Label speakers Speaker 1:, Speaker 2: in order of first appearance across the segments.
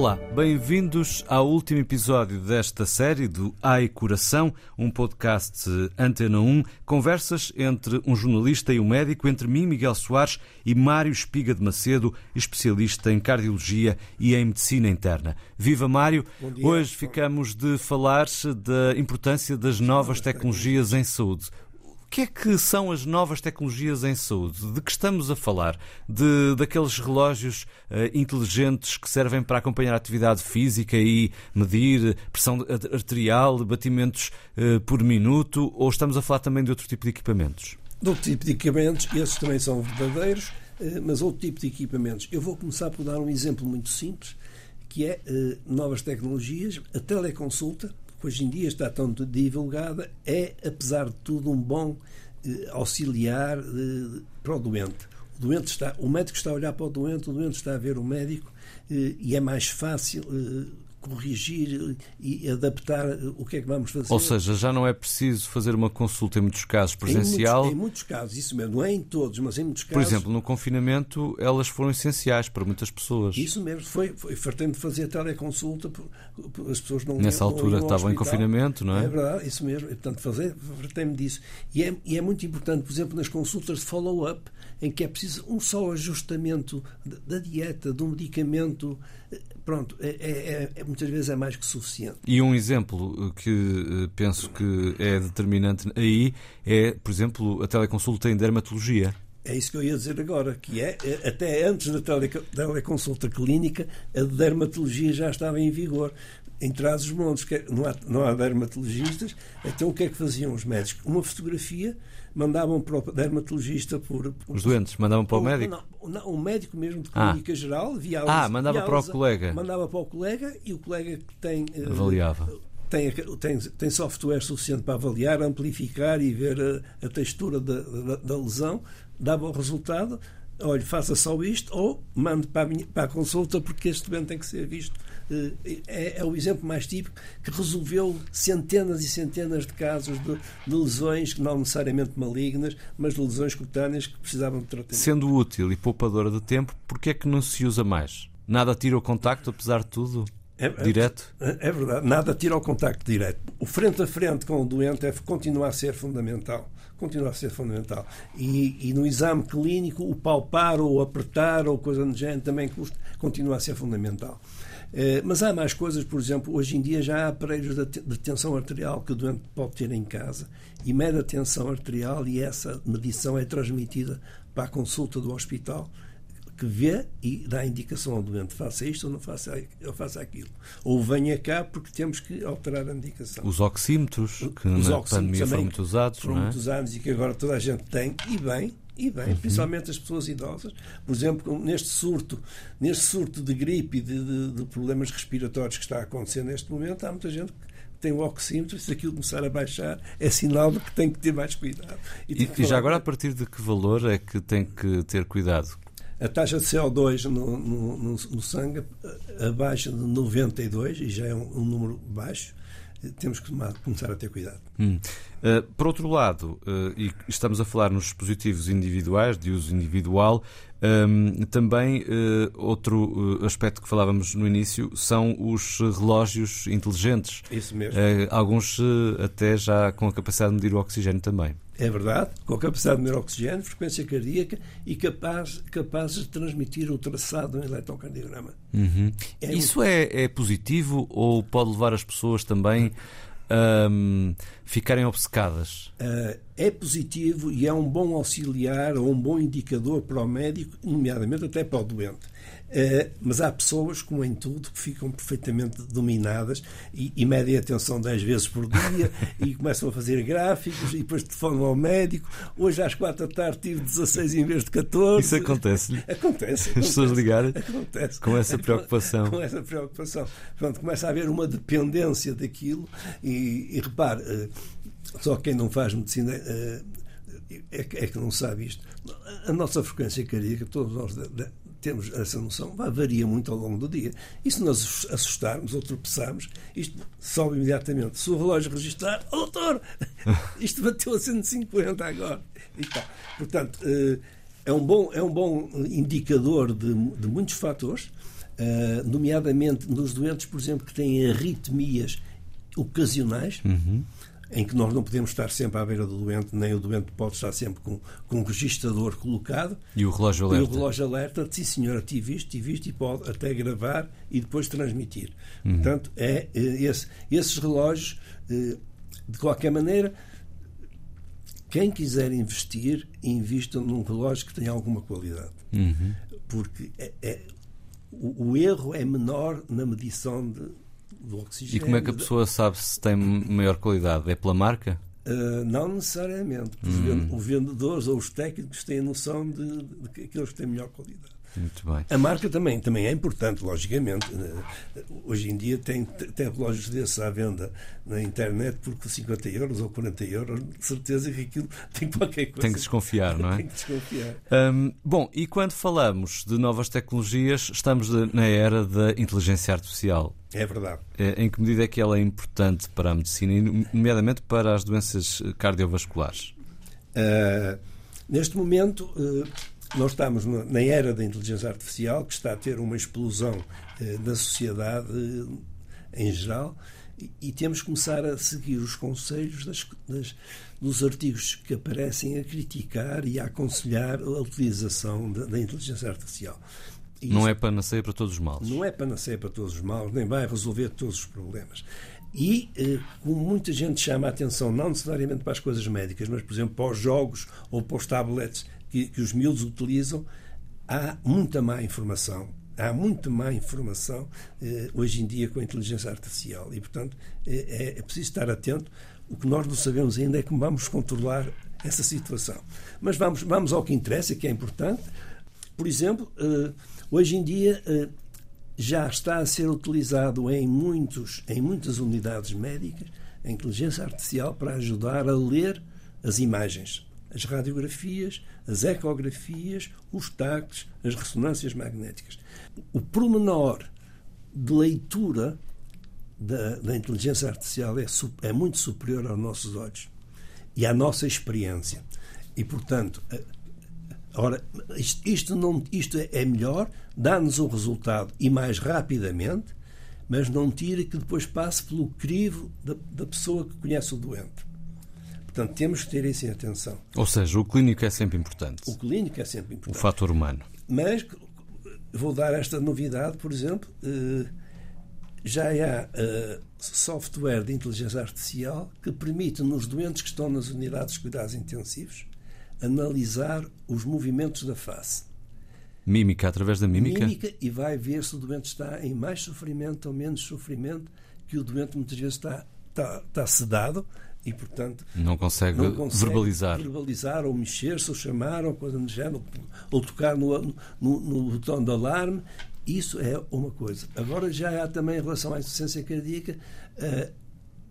Speaker 1: Olá, bem-vindos ao último episódio desta série do Ai Coração, um podcast Antena 1, conversas entre um jornalista e um médico, entre mim, Miguel Soares, e Mário Espiga de Macedo, especialista em cardiologia e em medicina interna. Viva Mário! Hoje ficamos de falar da importância das novas tecnologias em saúde. Que é que são as novas tecnologias em saúde? De que estamos a falar? De, daqueles relógios uh, inteligentes que servem para acompanhar a atividade física e medir pressão arterial, batimentos uh, por minuto? Ou estamos a falar também de outro tipo de equipamentos?
Speaker 2: De outro tipo de equipamentos, esses também são verdadeiros, uh, mas outro tipo de equipamentos. Eu vou começar por dar um exemplo muito simples, que é novas tecnologias, a teleconsulta, hoje em dia está tão divulgada, é, apesar de tudo, um bom eh, auxiliar eh, para o doente. O, doente está, o médico está a olhar para o doente, o doente está a ver o médico eh, e é mais fácil eh, corrigir e adaptar o que é que vamos fazer.
Speaker 1: Ou seja, já não é preciso fazer uma consulta em muitos casos presencial.
Speaker 2: Em muitos, em muitos casos, isso mesmo, não é em todos, mas em muitos casos.
Speaker 1: Por exemplo, no confinamento, elas foram essenciais para muitas pessoas.
Speaker 2: Isso mesmo, foi, foi fartando de fazer teleconsulta, as pessoas não
Speaker 1: Nessa
Speaker 2: não
Speaker 1: altura estavam em confinamento, não é?
Speaker 2: É verdade, isso mesmo, portanto, fazer, fartei-me disso. E é, e é muito importante, por exemplo, nas consultas de follow-up, em que é preciso um só ajustamento da dieta, do medicamento pronto, é, é, é, é, muitas vezes é mais que suficiente.
Speaker 1: E um exemplo que eh, penso que é determinante aí é, por exemplo, a teleconsulta em dermatologia.
Speaker 2: É isso que eu ia dizer agora, que é, é até antes da teleconsulta clínica, a dermatologia já estava em vigor. Em Trás-os-Montes, não há, não há dermatologistas, então o que é que faziam os médicos? Uma fotografia mandavam para o dermatologista por, por
Speaker 1: os doentes mandavam para o médico
Speaker 2: não, não, o médico mesmo de ah. clínica ah. geral via
Speaker 1: ah mandava para o colega
Speaker 2: mandava para o colega e o colega que tem
Speaker 1: eh, avaliava
Speaker 2: tem, tem, tem software suficiente para avaliar, amplificar e ver a, a textura da, da, da lesão, dava o resultado olha, faça só isto, ou mande para a, minha, para a consulta, porque este doente tem que ser visto. Eh, é, é, o exemplo mais típico que resolveu centenas e centenas de casos de, de lesões, não necessariamente malignas, mas de lesões cutâneas que precisavam de tratamento.
Speaker 1: Sendo útil e poupadora de tempo, porquê é que não se usa mais? Nada tira o contacto, apesar de tudo? É, é, direto?
Speaker 2: É, é, verdade, nada tira o contacto direto. O frente a frente com o doente é, continua a ser fundamental. Continua a ser fundamental. E, e no exame clínico, o palpar ou apertar ou coisa do género também custa, continua a ser fundamental. Eh, mas há mais coisas, por exemplo, hoje em dia já há aparelhos de tensão arterial que o doente pode ter em casa e mede a tensão arterial e essa medição é transmitida para a consulta do hospital que vê e dá indicação ao doente faça isto ou não faça, ou faça aquilo. Ou venha cá porque temos que alterar a indicação.
Speaker 1: Os oxímetros, que Os na pandemia foram muito usados.
Speaker 2: Foram
Speaker 1: é?
Speaker 2: muito usados e que agora toda a gente tem, e bem, e bem, uhum. principalmente as pessoas idosas. Por exemplo, neste surto, neste surto de gripe e de, de, de, problemas respiratórios que está a acontecer neste momento, há muita gente que tem o oxímetro e se aquilo começar a baixar é sinal de que tem que ter mais cuidado.
Speaker 1: E, e, e já agora, a partir de que valor é que tem que ter cuidado?
Speaker 2: a taxa de CO2 no, no, no, no sangue abaixo de 92, e já é um, um número baixo, temos que tomar, começar a ter cuidado.
Speaker 1: Hum. Uh, por outro lado, uh, e estamos a falar nos dispositivos individuais, de uso individual, um, também uh, outro aspecto que falávamos no início são os relógios inteligentes.
Speaker 2: Isso mesmo.
Speaker 1: alguns até já com a capacidade de medir o oxigênio também
Speaker 2: é verdade, com a capacidade de medir oxigênio, frequência cardíaca e capaz, capaz de transmitir o traçado do eletrocardiograma.
Speaker 1: Uhum. É Isso é, é positivo ou pode levar as pessoas também um, ficarem obcecadas?
Speaker 2: Uh, é positivo e é um bom auxiliar ou um bom indicador para o médico, nomeadamente até para o doente. Uh, mas há pessoas, como em tudo, que ficam perfeitamente dominadas e, e medem a atenção 10 vezes por dia e começam a fazer gráficos e depois telefonam ao médico. Hoje às 4 da tarde tive 16 em vez de 14.
Speaker 1: Isso acontece-lhe?
Speaker 2: Acontece.
Speaker 1: As pessoas ligarem acontece. com essa preocupação.
Speaker 2: Com, com essa preocupação. Pronto, começa a haver uma dependência daquilo e, e repare, uh, só quem não faz medicina. Uh, é que, é que não sabe isto. A nossa frequência cardíaca, todos nós temos essa noção, varia muito ao longo do dia. E se nós assustarmos ou tropeçarmos, isto sobe imediatamente. Se o relógio registrar, oh, doutor, isto bateu a 150 agora. E tal. Portanto, eh, é um bom, é um bom indicador de, de muitos fatores. uh, nomeadamente nos doentes, por exemplo, que têm arritmias ocasionais.
Speaker 1: Uhum
Speaker 2: em que nós não podemos estar sempre à beira do doente, nem o doente pode estar sempre com, com um registrador colocado.
Speaker 1: E o relógio alerta.
Speaker 2: E o relógio alerta, sim senhora, tive isto, tive isto, e pode até gravar e depois transmitir. Uhum. Portanto, é, é, esse, esses relógios, eh, de qualquer maneira, quem quiser investir, invista num relógio que tenha alguma qualidade.
Speaker 1: Uhum.
Speaker 2: Porque é, é, o, o erro é menor na medição de, do oxigênio.
Speaker 1: E como é que a pessoa sabe se tem maior qualidade? É pela marca?
Speaker 2: Uh, não necessariamente. Hum. Os vendedores ou os técnicos têm a noção de, de que aqueles que têm melhor qualidade.
Speaker 1: Muito bem.
Speaker 2: A marca também, também é importante, logicamente. Eh, hoje em dia tem, tem relógios desses à venda na internet por 50 euros ou 40 euros. De certeza que aquilo tem qualquer coisa.
Speaker 1: Tem que desconfiar, não é?
Speaker 2: tem que desconfiar.
Speaker 1: Bom, e quando falamos de novas tecnologias, estamos na era da inteligência artificial.
Speaker 2: É verdade.
Speaker 1: Eh, em que medida é que ela é importante para a medicina, nomeadamente para as doenças cardiovasculares?
Speaker 2: Uh, neste momento. Uh, nós estamos na era da inteligência artificial, que está a ter uma explosão eh, da sociedade eh, em geral, e, temos que começar a seguir os conselhos das, das, dos artigos que aparecem a criticar e a aconselhar a utilização da, da inteligência artificial.
Speaker 1: E não é panaceia para todos os males.
Speaker 2: Não é panaceia para todos os males, nem vai resolver todos os problemas. E, eh, como muita gente chama a atenção, não necessariamente para as coisas médicas, mas, por exemplo, para os jogos ou para os tablets que, que os miúdos utilizam, há muita má informação. Há muita má informação eh, hoje em dia com a inteligência artificial e, portanto, é, é preciso estar atento. O que nós não sabemos ainda é como vamos controlar essa situação. Mas vamos, vamos ao que interessa, que é importante. Por exemplo, eh, hoje em dia eh, já está a ser utilizado em, muitos, em muitas unidades médicas a inteligência artificial para ajudar a ler as imagens as radiografias, as ecografias, os taques, as ressonâncias magnéticas. O promenor de leitura da, da inteligência artificial é, é, muito superior aos nossos olhos e à nossa experiência. E, portanto, ora, isto, isto, não, isto é melhor, dá-nos o resultado e mais rapidamente, mas não tira que depois passe pelo crivo da, da pessoa que conhece o doente. Portanto, temos que ter isso em atenção.
Speaker 1: Ou seja, o clínico é sempre importante.
Speaker 2: O clínico é sempre importante.
Speaker 1: O fator humano.
Speaker 2: Mas vou dar esta novidade, por exemplo, eh, já há eh, software de inteligência artificial que permite nos doentes que estão nas unidades de cuidados intensivos analisar os movimentos da face.
Speaker 1: Mímica, através da mímica?
Speaker 2: Mímica e vai ver se o doente está em mais sofrimento ou menos sofrimento, que o doente muitas vezes está, está, está sedado e, portanto,
Speaker 1: não consegue, não consegue verbalizar.
Speaker 2: verbalizar ou mexer-se ou chamar ou coisa do género, ou tocar no, no, no, botão de alarme. Isso é uma coisa. Agora já há também em relação à insuficiência cardíaca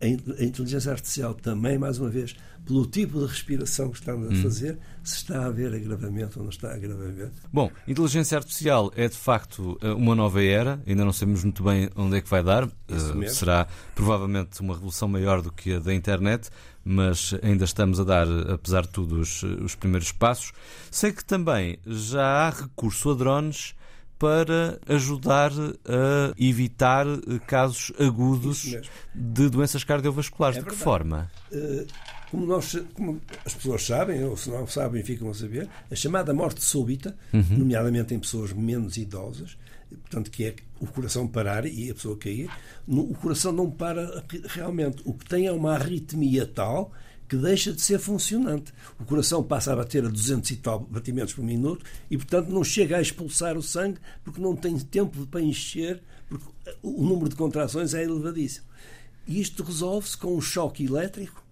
Speaker 2: a inteligência artificial também, mais uma vez, pelo tipo de respiração que estamos a hum. fazer, se está a haver agravamento ou não está a agravamento.
Speaker 1: Bom, inteligência artificial é de facto eh, uma nova era, ainda não sabemos muito bem onde é que vai dar. Uh, será provavelmente uma revolução maior do que a da internet, mas ainda estamos a dar, apesar de tudo, os, os primeiros passos. Sei que também já há recurso a drones para ajudar a evitar casos agudos de doenças cardiovasculares. É de que forma?
Speaker 2: Uh, como, nós, como, as pessoas sabem, ou se não sabem, ficam a saber, a chamada morte súbita, uhum. nomeadamente em pessoas menos idosas, portanto, que é o coração parar e a pessoa cair, o coração não para realmente. O que tem é uma arritmia tal que deixa de ser funcionante. O coração passa a bater a 200 e tal batimentos por minuto e, portanto, não chega a expulsar o sangue porque não tem tempo para encher, porque o número de contrações é elevadíssimo. E isto resolve-se com um choque elétrico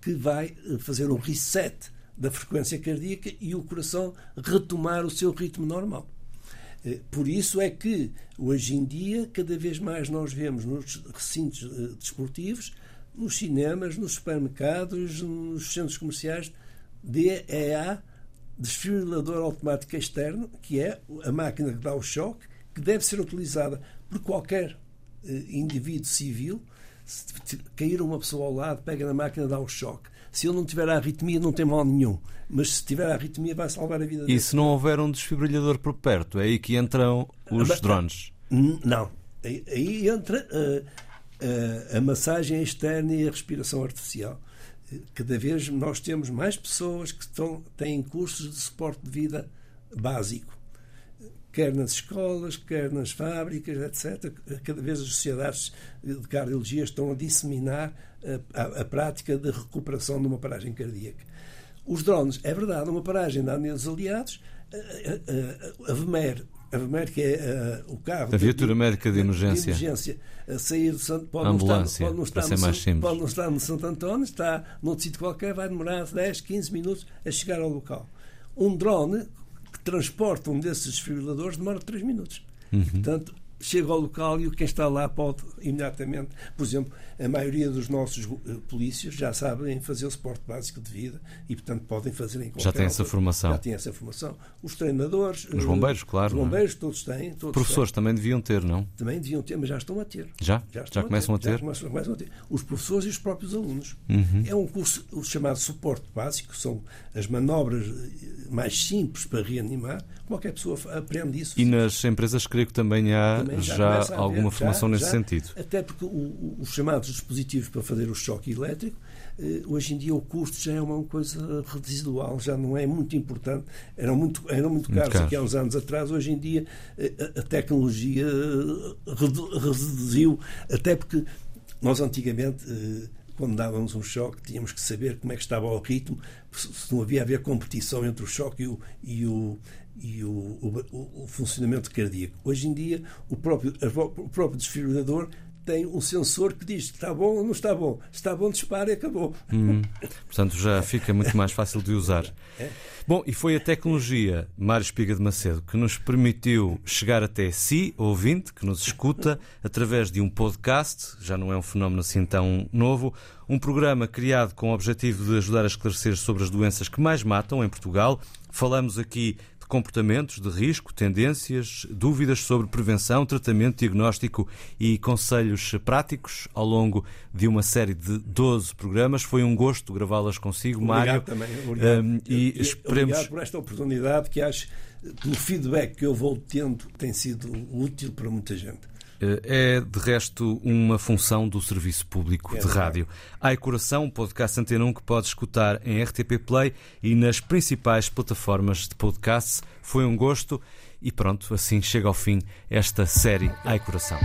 Speaker 2: que vai eh, fazer um reset da frequência cardíaca e o coração retomar o seu ritmo normal. Eh, por isso é que, hoje em dia, cada vez mais nós vemos nos recintos eh, desportivos nos cinemas, nos supermercados, nos centros comerciais, DEA, desfibrilador automático externo, que é a máquina que dá o choque, que deve ser utilizada por qualquer eh, indivíduo civil Se cair uma pessoa ao lado, pega na máquina, dá um choque. Se ele não tiver a arritmia, não tem mal nenhum. Mas se tiver a arritmia, vai salvar a vida dele.
Speaker 1: E se não houver um desfibrilhador por perto, é aí que entram os
Speaker 2: Mas-
Speaker 1: drones.
Speaker 2: Não. Aí, entra a, a- massagem externa e a respiração artificial. Cada vez nós temos mais pessoas que estão, têm cursos de suporte de vida básico. Quer nas escolas, quer nas fábricas, etc. Cada vez as sociedades de cardiologia estão a disseminar a, a- a prática de recuperação de uma paragem cardíaca. Os drones, é verdade, uma paragem de Unidos Aliados, a, a, a, a VMER, a VMER que é eh, o carro
Speaker 1: A viatura médica de emergência.
Speaker 2: de emergência a sair de Santo pode
Speaker 1: Ambulância,
Speaker 2: não estar, pode não estar no. Pode não estar no Santo António, está num sítio qualquer, vai demorar 10, 15 minutos a chegar ao local. Um drone que transporta um desses desfibriladores demora 3 minutos.
Speaker 1: Uhum.
Speaker 2: Portanto, chega ao local e quem está lá pode imediatamente, por exemplo, a maioria dos nossos eh, polícias já sabem fazer o suporte básico de vida e, portanto, podem fazer em qualquer
Speaker 1: Já têm essa
Speaker 2: altura.
Speaker 1: formação.
Speaker 2: Já têm essa formação. Os treinadores,
Speaker 1: Os
Speaker 2: eh,
Speaker 1: bombeiros, claro,
Speaker 2: Os
Speaker 1: é?
Speaker 2: bombeiros, todos têm. Todos
Speaker 1: Professores também deviam ter, não?
Speaker 2: têm. também deviam ter, mas já estão a ter.
Speaker 1: Já?
Speaker 2: Já,
Speaker 1: Já, começam a ter?
Speaker 2: Já começam, a ter. Os professores e os próprios alunos.
Speaker 1: Uhum.
Speaker 2: É um curso o chamado suporte básico, são as manobras eh, mais simples para reanimar. Qualquer pessoa aprende isso.
Speaker 1: E nas empresas creio que também há
Speaker 2: Também
Speaker 1: já,
Speaker 2: haver,
Speaker 1: alguma
Speaker 2: já-
Speaker 1: formação nesse
Speaker 2: já,
Speaker 1: sentido.
Speaker 2: Até porque o- os chamados dispositivos para fazer o choque elétrico, eh, hoje em dia o custo já é uma coisa residual, já não é muito importante. Eram muito, eram muito caros
Speaker 1: caros.
Speaker 2: aqui há uns anos atrás, hoje em dia eh, a, a tecnologia eh, redu- reduziu, até porque nós antigamente. Quando dávamos um choque, tínhamos que saber como é que estava o ritmo, se não havia haver competição entre o choque e o, e o, e o, o- o funcionamento cardíaco. Hoje em dia, o próprio, o próprio desfibrilador tem um sensor que diz está bom ou não está bom. Se está bom, dispara e acabou.
Speaker 1: Hum, portanto, já fica muito mais fácil de usar.
Speaker 2: É.
Speaker 1: Bom, e foi a tecnologia, Mário Espiga de Macedo, que nos permitiu chegar até si, ouvinte, que nos escuta, através de um podcast, já não é um fenómeno assim tão novo, um programa criado com o objetivo de ajudar a esclarecer sobre as doenças que mais matam em Portugal. Falamos aqui de comportamentos de risco, tendências, dúvidas sobre prevenção, tratamento, diagnóstico e conselhos práticos ao longo de uma série de 12 programas. Foi um gosto gravá-las consigo, Mário.
Speaker 2: Obrigado também. Obrigado.
Speaker 1: Um, e esperemos.
Speaker 2: Obrigado por esta oportunidade que acho, pelo feedback que eu vou tendo, tem sido útil para muita gente.
Speaker 1: É, de resto, uma função do Serviço Público
Speaker 2: É
Speaker 1: de. Rádio. Ai Coração, um podcast Antena 1 que pode escutar em RTP Play e nas principais plataformas de podcasts. Foi um gosto e pronto, assim chega ao fim esta série Ai Coração.